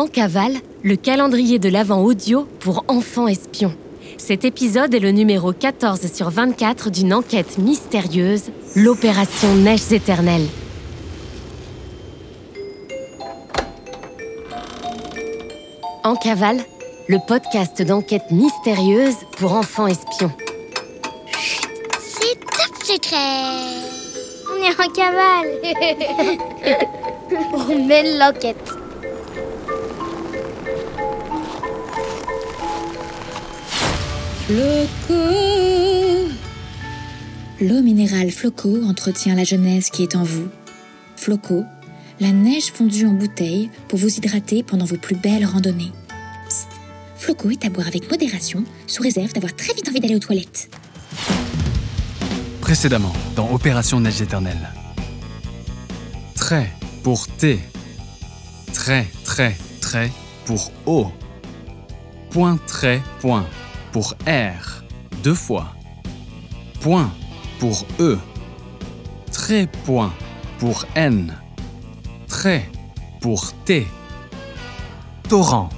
En cavale, le calendrier de l'Avent audio pour enfants espions. Cet épisode est le numéro 14 sur 24 d'une enquête mystérieuse, l'opération Neiges éternelles. En cavale, le podcast d'enquête mystérieuse pour enfants espions. C'est top secret On est en cavale On mène l'enquête Floco L'eau minérale Floco entretient la jeunesse qui est en vous. Floco, la neige fondue en bouteille pour vous hydrater pendant vos plus belles randonnées. Psst, Floco est à boire avec modération, sous réserve d'avoir très vite envie d'aller aux toilettes. Précédemment, dans Opération Neige éternelle. Trait pour T. Trait, trait, trait pour O. Point, trait, point pour R. Deux fois. Point pour E. Trait, point pour N. Trait pour T. Torrent.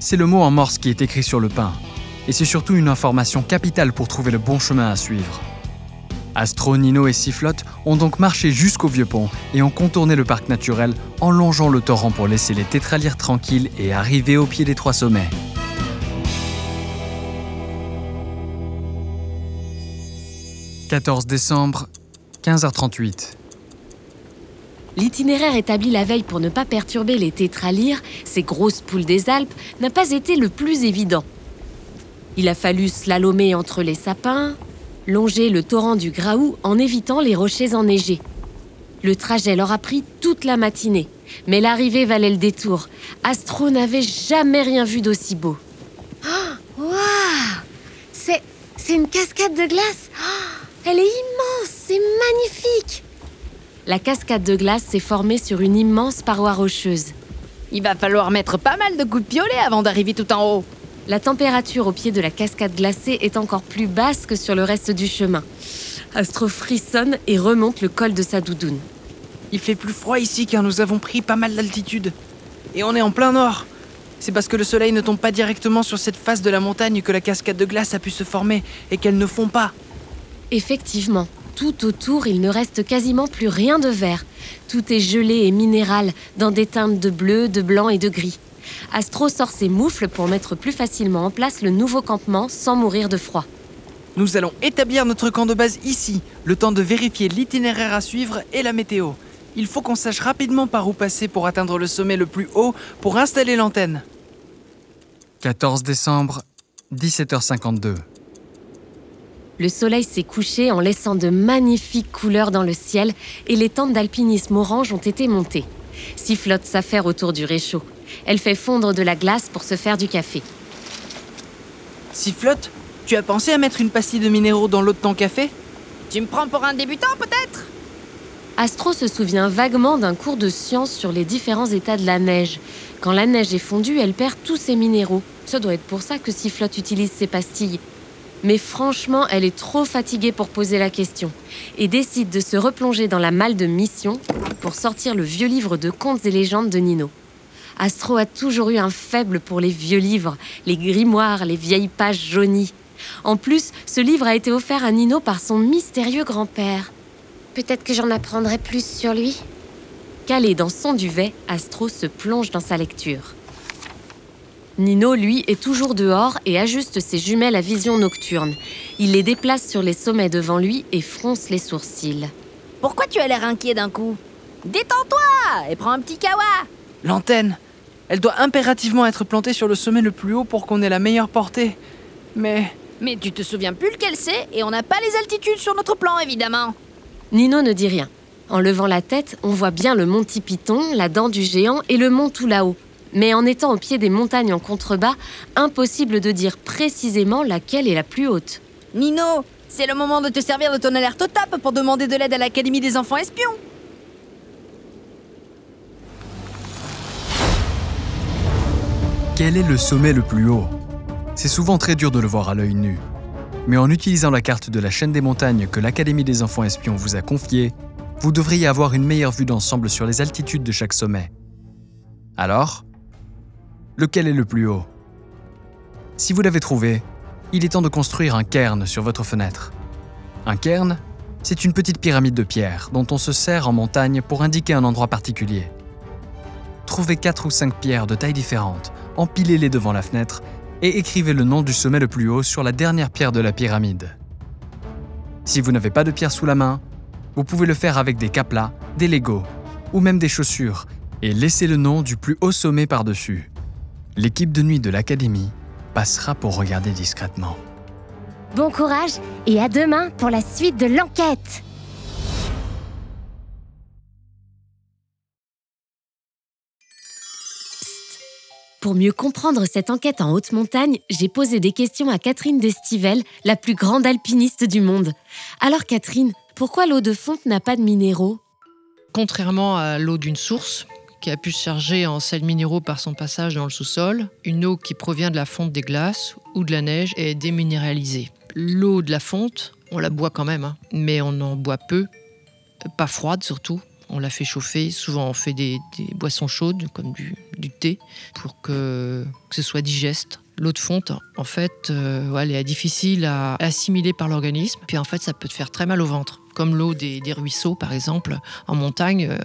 C'est le mot en morse qui est écrit sur le pain. Et c'est surtout une information capitale pour trouver le bon chemin à suivre. Astro, Nino et Sifflotte ont donc marché jusqu'au vieux pont et ont contourné le parc naturel en longeant le torrent pour laisser les tétralières tranquilles et arriver au pied des trois sommets. 14 décembre, 15h38. L'itinéraire établi la veille pour ne pas perturber les tétralyres, ces grosses poules des Alpes, n'a pas été le plus évident. Il a fallu slalomer entre les sapins, longer le torrent du Graou en évitant les rochers enneigés. Le trajet leur a pris toute la matinée, mais l'arrivée valait le détour. Astro n'avait jamais rien vu d'aussi beau. Oh, Waouh C'est... c'est une cascade de glace Elle est immense, c'est magnifique La cascade de glace s'est formée sur une immense paroi rocheuse. Il va falloir mettre pas mal de coups de piolet avant d'arriver tout en haut. La température au pied de la cascade glacée est encore plus basse que sur le reste du chemin. Astro frissonne et remonte le col de sa doudoune. Il fait plus froid ici car nous avons pris pas mal d'altitude. Et on est en plein nord. C'est parce que le soleil ne tombe pas directement sur cette face de la montagne que la cascade de glace a pu se former et qu'elle ne fond pas. Effectivement, tout autour, il ne reste quasiment plus rien de vert. Tout est gelé et minéral, dans des teintes de bleu, de blanc et de gris. Astro sort ses moufles pour mettre plus facilement en place le nouveau campement sans mourir de froid. Nous allons établir notre camp de base ici, le temps de vérifier l'itinéraire à suivre et la météo. Il faut qu'on sache rapidement par où passer pour atteindre le sommet le plus haut pour installer l'antenne. 14 décembre, 17h52. Le soleil s'est couché en laissant de magnifiques couleurs dans le ciel et les tentes d'alpinisme orange ont été montées. Sifflotte s'affaire autour du réchaud. Elle fait fondre de la glace pour se faire du café. Sifflotte, tu as pensé à mettre une pastille de minéraux dans l'eau de ton café Tu me prends pour un débutant peut-être? Astro se souvient vaguement d'un cours de science sur les différents états de la neige. Quand la neige est fondue, elle perd tous ses minéraux. Ça doit être pour ça que Sifflotte utilise ses pastilles. Mais franchement, elle est trop fatiguée pour poser la question et décide de se replonger dans la malle de mission pour sortir le vieux livre de contes et légendes de Nino. Astro a toujours eu un faible pour les vieux livres, les grimoires, les vieilles pages jaunies. En plus, ce livre a été offert à Nino par son mystérieux grand-père. Peut-être que j'en apprendrai plus sur lui Calé dans son duvet, Astro se plonge dans sa lecture. Nino, lui, est toujours dehors et ajuste ses jumelles à vision nocturne. Il les déplace sur les sommets devant lui et fronce les sourcils. Pourquoi tu as l'air inquiet d'un coup Détends-toi et prends un petit kawa L'antenne Elle doit impérativement être plantée sur le sommet le plus haut pour qu'on ait la meilleure portée. Mais Mais tu te souviens plus lequel c'est et on n'a pas les altitudes sur notre plan évidemment. Nino ne dit rien. En levant la tête, on voit bien le mont Tipiton, la dent du géant et le mont tout là-haut. Mais en étant au pied des montagnes en contrebas, impossible de dire précisément laquelle est la plus haute. Nino, c'est le moment de te servir de ton alerte au top pour demander de l'aide à l'Académie des enfants espions. Quel est le sommet le plus haut? C'est souvent très dur de le voir à l'œil nu. Mais en utilisant la carte de la chaîne des montagnes que l'Académie des enfants espions vous a confiée, vous devriez avoir une meilleure vue d'ensemble sur les altitudes de chaque sommet. Alors, Lequel est le plus haut? Si vous l'avez trouvé, il est temps de construire un cairn sur votre fenêtre. Un cairn, c'est une petite pyramide de pierre dont on se sert en montagne pour indiquer un endroit particulier. Trouvez 4 ou 5 pierres de tailles différentes, empilez-les devant la fenêtre et écrivez le nom du sommet le plus haut sur la dernière pierre de la pyramide. Si vous n'avez pas de pierre sous la main, vous pouvez le faire avec des caplas, des Legos ou même des chaussures et laissez le nom du plus haut sommet par-dessus. L'équipe de nuit de l'académie passera pour regarder discrètement. Bon courage et à demain pour la suite de l'enquête Pour mieux comprendre cette enquête en haute montagne, j'ai posé des questions à Catherine Destivelle, la plus grande alpiniste du monde. Alors Catherine, pourquoi l'eau de fonte n'a pas de minéraux? Contrairement à l'eau d'une source, qui a pu se charger en sels minéraux par son passage dans le sous-sol, une eau qui provient de la fonte des glaces ou de la neige est déminéralisée. L'eau de la fonte, on la boit quand même, hein, mais on en boit peu, pas froide surtout. On la fait chauffer, souvent on fait des, boissons chaudes comme du, thé pour que, ce soit digeste. L'eau de fonte, en fait, euh, elle est difficile à assimiler par l'organisme. Puis en fait, ça peut te faire très mal au ventre. Comme l'eau des, ruisseaux, par exemple. En montagne, euh,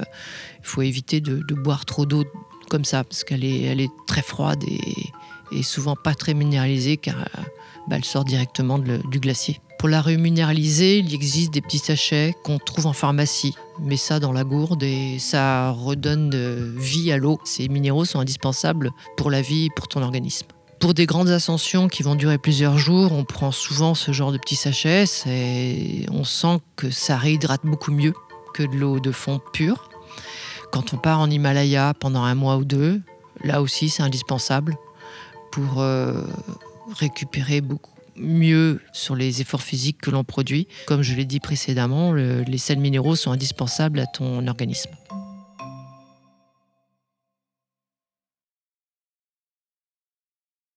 il faut éviter de, boire trop d'eau comme ça, parce qu'elle est, très froide et, souvent pas très minéralisée, car euh, bah, elle sort directement du glacier. Pour la reminéraliser, il existe des petits sachets qu'on trouve en pharmacie. Mets ça dans la gourde et ça redonne euh, vie à l'eau. Ces minéraux sont indispensables pour la vie et pour ton organisme. Pour des grandes ascensions qui vont durer plusieurs jours, on prend souvent ce genre de petits sachets. C'est- On sent que ça réhydrate beaucoup mieux que de l'eau de fonte pure. Quand on part en Himalaya pendant un mois ou deux, là aussi c'est indispensable pour euh, récupérer beaucoup mieux sur les efforts physiques que l'on produit. Comme je l'ai dit précédemment, le- les sels minéraux sont indispensables à ton organisme.